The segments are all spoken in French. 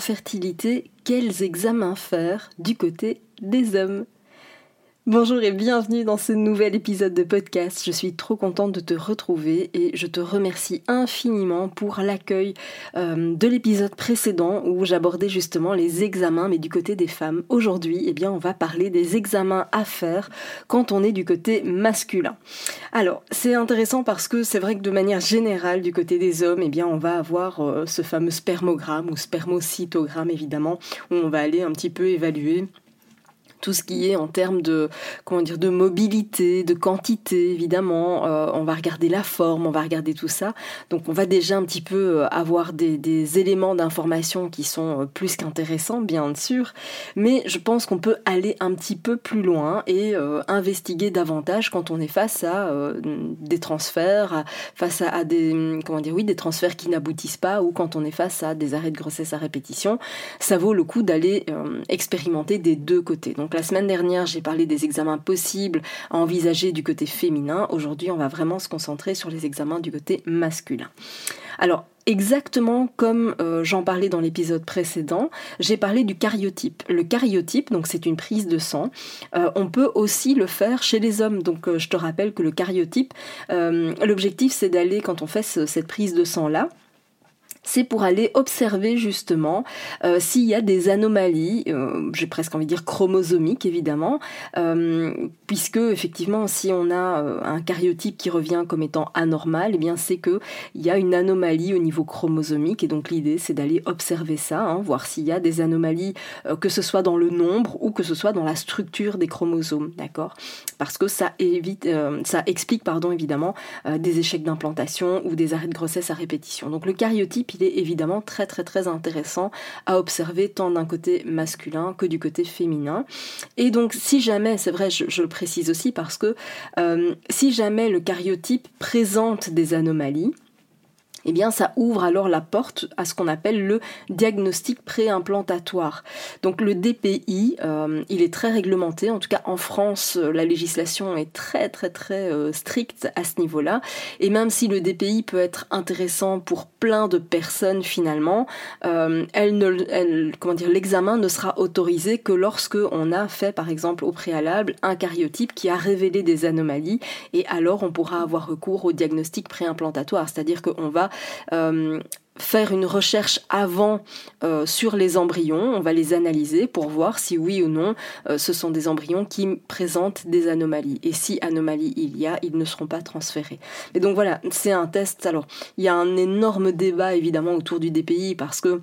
Infertilité, quels examens faire du côté des hommes? Bonjour et bienvenue dans ce nouvel épisode de podcast. Je suis trop contente de te retrouver et je te remercie infiniment pour l'accueil euh, de l'épisode précédent où j'abordais justement les examens mais du côté des femmes. Aujourd'hui, eh bien, on va parler des examens à faire quand on est du côté masculin. Alors, c'est intéressant parce que c'est vrai que de manière générale du côté des hommes, eh bien, on va avoir euh, ce fameux spermogramme ou spermocytogramme évidemment où on va aller un petit peu évaluer tout ce qui est en termes de comment dire de mobilité, de quantité évidemment. Euh, on va regarder la forme, on va regarder tout ça. Donc on va déjà un petit peu euh, avoir des, éléments d'information qui sont euh, plus qu'intéressants, bien sûr. Mais je pense qu'on peut aller un petit peu plus loin et investiguer davantage quand on est face à des transferts, face à, des comment dire oui des transferts qui n'aboutissent pas ou quand on est face à des arrêts de grossesse à répétition. Ça vaut le coup d'aller expérimenter des deux côtés. Donc la semaine dernière, j'ai parlé des examens possibles à envisager du côté féminin. Aujourd'hui, on va vraiment se concentrer sur les examens du côté masculin. Alors, exactement comme euh, j'en parlais dans l'épisode précédent, j'ai parlé du cariotype. Le cariotype, donc c'est une prise de sang. Euh, on peut aussi le faire chez les hommes. Donc euh, je te rappelle que le cariotype, l'objectif c'est d'aller quand on fait cette prise de sang là c'est pour aller observer justement euh, s'il y a des anomalies, euh, j'ai presque envie de dire chromosomiques évidemment, euh, puisque effectivement si on a un cariotype qui revient comme étant anormal, eh bien c'est que il y a une anomalie au niveau chromosomique et donc l'idée c'est d'aller observer ça, hein, voir s'il y a des anomalies que ce soit dans le nombre ou que ce soit dans la structure des chromosomes, d'accord? Parce que ça évite, ça explique pardon évidemment des échecs d'implantation ou des arrêts de grossesse à répétition. Donc le cariotype il est évidemment très intéressant à observer tant d'un côté masculin que du côté féminin. Et donc si jamais, c'est vrai, je, le précise aussi parce que euh, si jamais le cariotype présente des anomalies, eh bien ça ouvre alors la porte à ce qu'on appelle le diagnostic préimplantatoire. Donc le DPI, euh, il est très réglementé, en tout cas en France, euh, la législation est très très très euh, stricte à ce niveau-là. Et même si le DPI peut être intéressant pour plein de personnes finalement, elle ne, comment dire, l'examen ne sera autorisé que lorsque on a fait par exemple au préalable un cariotype qui a révélé des anomalies, et alors on pourra avoir recours au diagnostic préimplantatoire, c'est-à-dire qu'on va euh, faire une recherche avant euh, sur les embryons, on va les analyser pour voir si oui ou non euh, ce sont des embryons qui présentent des anomalies. Et si anomalie il y a, ils ne seront pas transférés. Et donc voilà, c'est un test. Alors, il y a un énorme débat évidemment autour du DPI parce que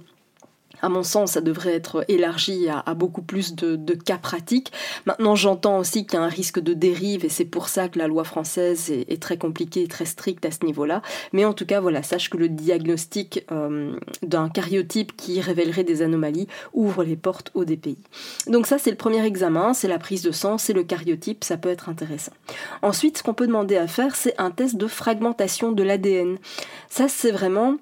à mon sens, ça devrait être élargi à, beaucoup plus de, cas pratiques. Maintenant, j'entends aussi qu'il y a un risque de dérive et c'est pour ça que la loi française est, très compliquée très stricte à ce niveau-là. Mais en tout cas, voilà, sache que le diagnostic euh, d'un cariotype qui révélerait des anomalies ouvre les portes au DPI. Donc ça, c'est le premier examen, c'est la prise de sang, c'est le cariotype, ça peut être intéressant. Ensuite, ce qu'on peut demander à faire, c'est un test de fragmentation de l'ADN. Ça, c'est vraiment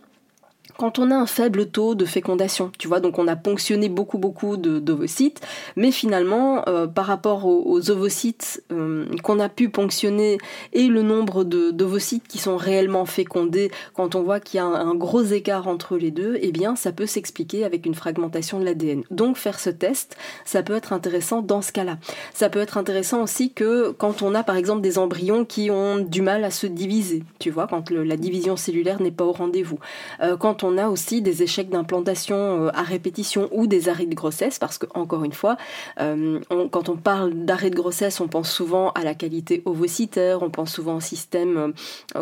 quand on a un faible taux de fécondation, tu vois, donc on a ponctionné beaucoup beaucoup d'ovocytes, mais finalement, euh, par rapport aux, ovocytes euh, qu'on a pu ponctionner et le nombre d'ovocytes qui sont réellement fécondés, quand on voit qu'il y a un, gros écart entre les deux, eh bien, ça peut s'expliquer avec une fragmentation de l'ADN. Donc, faire ce test, ça peut être intéressant dans ce cas-là. Ça peut être intéressant aussi que quand on a, par exemple, des embryons qui ont du mal à se diviser, tu vois, quand la division cellulaire n'est pas au rendez-vous. Euh, quand on a aussi des échecs d'implantation à répétition ou des arrêts de grossesse, parce que encore une fois, quand on parle d'arrêt de grossesse, on pense souvent à la qualité ovocitaire, on pense souvent au système,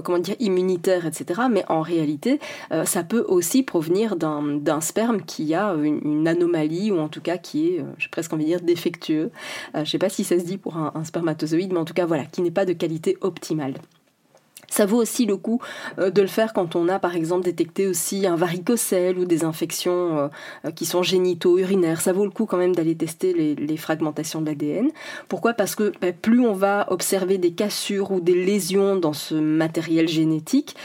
comment dire, immunitaire, etc. Mais en réalité, ça peut aussi provenir d'un sperme qui a une, anomalie ou en tout cas qui est, j'ai presque envie de dire, défectueux. je ne sais pas si ça se dit pour un spermatozoïde, mais en tout cas voilà, qui n'est pas de qualité optimale. Ça vaut aussi le coup euh, de le faire quand on a par exemple détecté aussi un varicocèle ou des infections euh, euh, qui sont génito-urinaires. Ça vaut le coup quand même d'aller tester les, fragmentations de l'ADN. Pourquoi? Parce que ben, plus on va observer des cassures ou des lésions dans ce matériel génétique,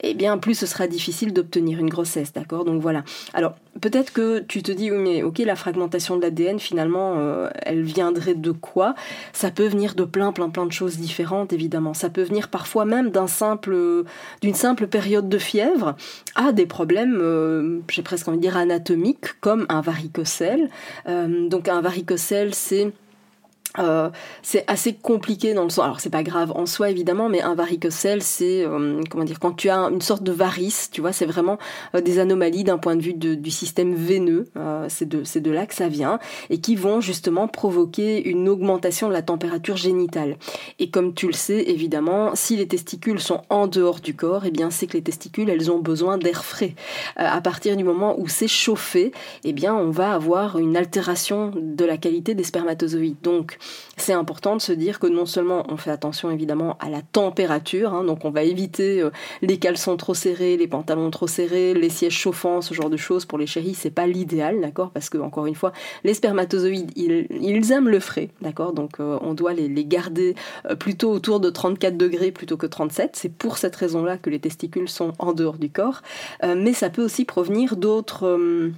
eh bien plus ce sera difficile d'obtenir une grossesse, d'accord? Donc voilà. Alors peut-être que tu te dis, oui mais ok, la fragmentation de l'ADN finalement, euh, elle viendrait de quoi? Ça peut venir de plein, plein, plein de choses différentes évidemment. Ça peut venir parfois même d'un simple, d'une simple période de fièvre à des problèmes, euh, j'ai presque envie de dire anatomiques, comme un varicocèle. Euh, donc un varicocèle, c'est euh, c'est assez compliqué dans le sens. Alors c'est pas grave en soi évidemment, mais un varicocèle, c'est euh, comment dire quand tu as une sorte de varice, tu vois, c'est vraiment euh, des anomalies d'un point de vue du système veineux. c'est de c'est de là que ça vient et qui vont justement provoquer une augmentation de la température génitale. Et comme tu le sais évidemment, si les testicules sont en dehors du corps, eh bien c'est que les testicules elles ont besoin d'air frais. à partir du moment où c'est chauffé, eh bien on va avoir une altération de la qualité des spermatozoïdes. Donc c'est important de se dire que non seulement on fait attention évidemment à la température, hein, donc on va éviter euh, les caleçons trop serrés, les pantalons trop serrés, les sièges chauffants, ce genre de choses. Pour les chéris, c'est pas l'idéal, d'accord? Parce que encore une fois, les spermatozoïdes, ils, aiment le frais, d'accord? Donc euh, on doit les, garder euh, plutôt autour de 34 degrés plutôt que 37. C'est pour cette raison-là que les testicules sont en dehors du corps, mais ça peut aussi provenir d'autres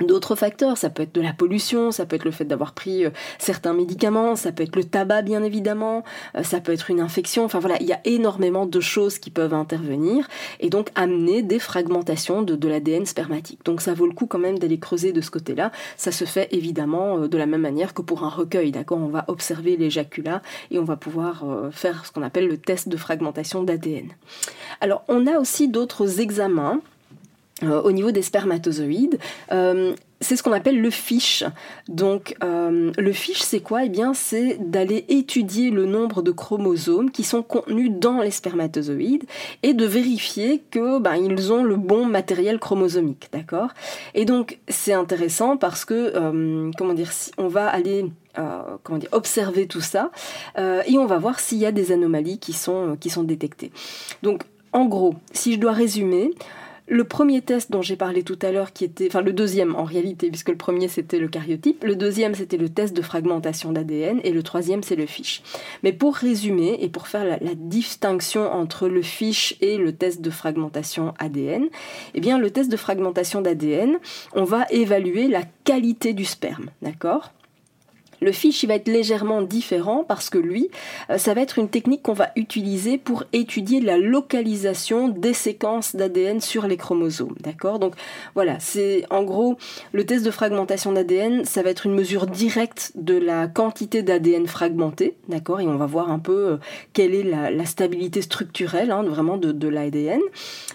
d'autres facteurs. Ça peut être de la pollution, ça peut être le fait d'avoir pris euh, certains médicaments, ça peut être le tabac bien évidemment, euh, ça peut être une infection. Enfin voilà, il y a énormément de choses qui peuvent intervenir et donc amener des fragmentations de, l'ADN spermatique. Donc ça vaut le coup quand même d'aller creuser de ce côté-là. Ça se fait évidemment euh, de la même manière que pour un recueil, d'accord? On va observer l'éjaculat et on va pouvoir faire ce qu'on appelle le test de fragmentation d'ADN. Alors on a aussi d'autres examens euh, au niveau des spermatozoïdes. Euh, c'est ce qu'on appelle le fiche. Donc euh, le fiche c'est quoi? Eh bien c'est d'aller étudier le nombre de chromosomes qui sont contenus dans les spermatozoïdes et de vérifier que ben, ils ont le bon matériel chromosomique, d'accord? Et donc c'est intéressant parce que comment dire on va aller comment dire, observer tout ça et on va voir s'il y a des anomalies qui sont, qui sont détectées. Donc en gros, si je dois résumer, le premier test dont j'ai parlé tout à l'heure, qui était, enfin le deuxième en réalité, puisque le premier c'était le cariotype, le deuxième c'était le test de fragmentation d'ADN et le troisième c'est le fiche. Mais pour résumer et pour faire la, distinction entre le fiche et le test de fragmentation ADN, eh bien le test de fragmentation d'ADN, on va évaluer la qualité du sperme, d'accord? Le fiche, il va être légèrement différent parce que lui, euh, ça va être une technique qu'on va utiliser pour étudier la localisation des séquences d'ADN sur les chromosomes. D'accord? Donc voilà, c'est en gros le test de fragmentation d'ADN, ça va être une mesure directe de la quantité d'ADN fragmenté. D'accord? Et on va voir un peu euh, quelle est la, stabilité structurelle hein, vraiment de, l'ADN.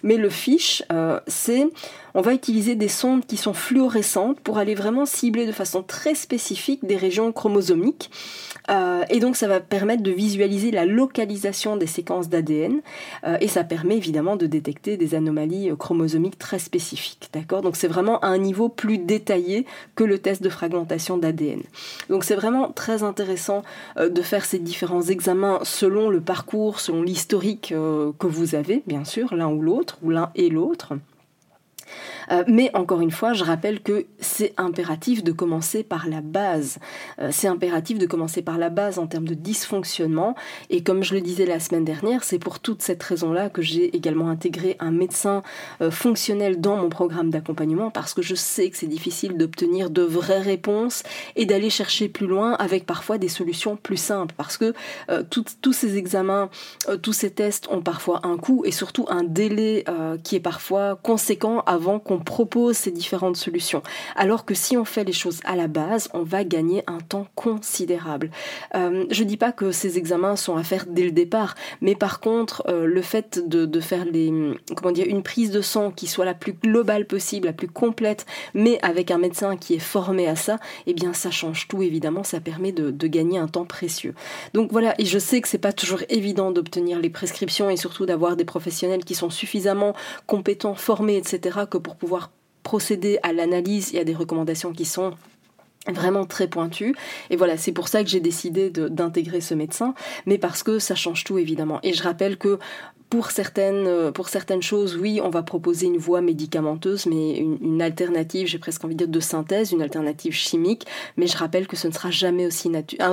Mais le fiche, euh, c'est on va utiliser des sondes qui sont fluorescentes pour aller vraiment cibler de façon très spécifique des régions chromosomiques. Euh, et donc ça va permettre de visualiser la localisation des séquences d'ADN euh, et ça permet évidemment de détecter des anomalies euh, chromosomiques très spécifiques. D'accord? Donc c'est vraiment à un niveau plus détaillé que le test de fragmentation d'ADN. Donc c'est vraiment très intéressant de faire ces différents examens selon le parcours, selon l'historique que vous avez, bien sûr, l'un ou l'autre, ou l'un et l'autre. Euh, mais encore une fois, je rappelle que c'est impératif de commencer par la base. Euh, c'est impératif de commencer par la base en termes de dysfonctionnement. Et comme je le disais la semaine dernière, c'est pour toute cette raison-là que j'ai également intégré un médecin euh, fonctionnel dans mon programme d'accompagnement parce que je sais que c'est difficile d'obtenir de vraies réponses et d'aller chercher plus loin avec parfois des solutions plus simples parce que tous ces examens, tous ces tests ont parfois un coût et surtout un délai qui est parfois conséquent qu'on on propose ces différentes solutions. Alors que si on fait les choses à la base, on va gagner un temps considérable. Euh, je dis pas que ces examens sont à faire dès le départ, mais par contre, euh, le fait de, faire les, comment dire, une prise de sang qui soit la plus globale possible, la plus complète, mais avec un médecin qui est formé à ça, eh bien, ça change tout évidemment. Ça permet de, de gagner un temps précieux. Donc voilà, et je sais que c'est pas toujours évident d'obtenir les prescriptions et surtout d'avoir des professionnels qui sont suffisamment compétents, formés, etc., que pour pouvoir procéder à l'analyse et à des recommandations qui sont vraiment très pointues. Et voilà, c'est pour ça que j'ai décidé d'intégrer ce médecin, mais parce que ça change tout évidemment. Et je rappelle que pour certaines, euh, pour certaines choses, oui, on va proposer une voie médicamenteuse, mais une, alternative, j'ai presque envie de dire de synthèse, une alternative chimique. Mais je rappelle que ce ne sera jamais aussi,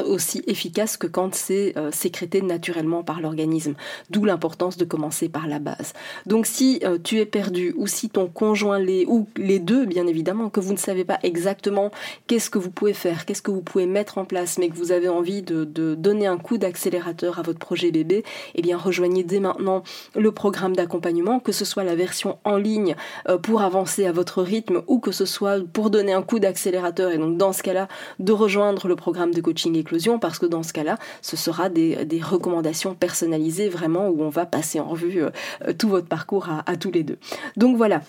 aussi efficace que quand c'est euh, sécrété naturellement par l'organisme. D'où l'importance de commencer par la base. Donc si euh, tu es perdu, ou si ton conjoint l'est, ou les deux, bien évidemment, que vous ne savez pas exactement qu'est-ce que vous pouvez faire, qu'est-ce que vous pouvez mettre en place, mais que vous avez envie de, donner un coup d'accélérateur à votre projet bébé, eh bien rejoignez dès maintenant le programme d'accompagnement, que ce soit la version en ligne euh, pour avancer à votre rythme ou que ce soit pour donner un coup d'accélérateur et donc dans ce cas-là de rejoindre le programme de coaching éclosion parce que dans ce cas-là ce sera des, recommandations personnalisées vraiment où on va passer en revue euh, tout votre parcours à tous les deux. Donc voilà,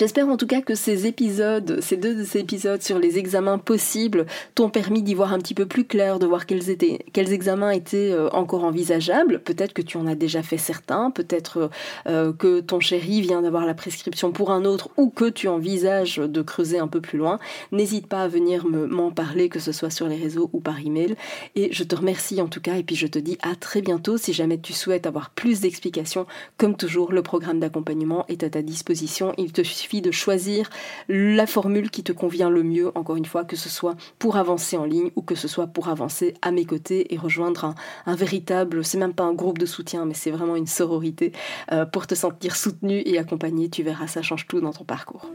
J'espère en tout cas que ces épisodes, ces deux épisodes sur les examens possibles t'ont permis d'y voir un petit peu plus clair, de voir quels, étaient, quels examens étaient euh, encore envisageables. Peut-être que tu en as déjà fait certains, peut-être euh, que ton chéri vient d'avoir la prescription pour un autre ou que tu envisages de creuser un peu plus loin. N'hésite pas à venir m'en parler, que ce soit sur les réseaux ou par email. Et je te remercie en tout cas et puis je te dis à très bientôt si jamais tu souhaites avoir plus d'explications. Comme toujours, le programme d'accompagnement est à ta disposition. Il te suffit de choisir la formule qui te convient le mieux, encore une fois, que ce soit pour avancer en ligne ou que ce soit pour avancer à mes côtés et rejoindre un, véritable, c'est même pas un groupe de soutien, mais c'est vraiment une sororité euh, pour te sentir soutenu et accompagné. Tu verras, ça change tout dans ton parcours.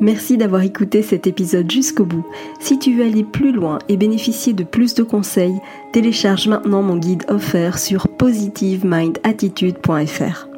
Merci d'avoir écouté cet épisode jusqu'au bout. Si tu veux aller plus loin et bénéficier de plus de conseils, télécharge maintenant mon guide offert sur positivemindattitude.fr.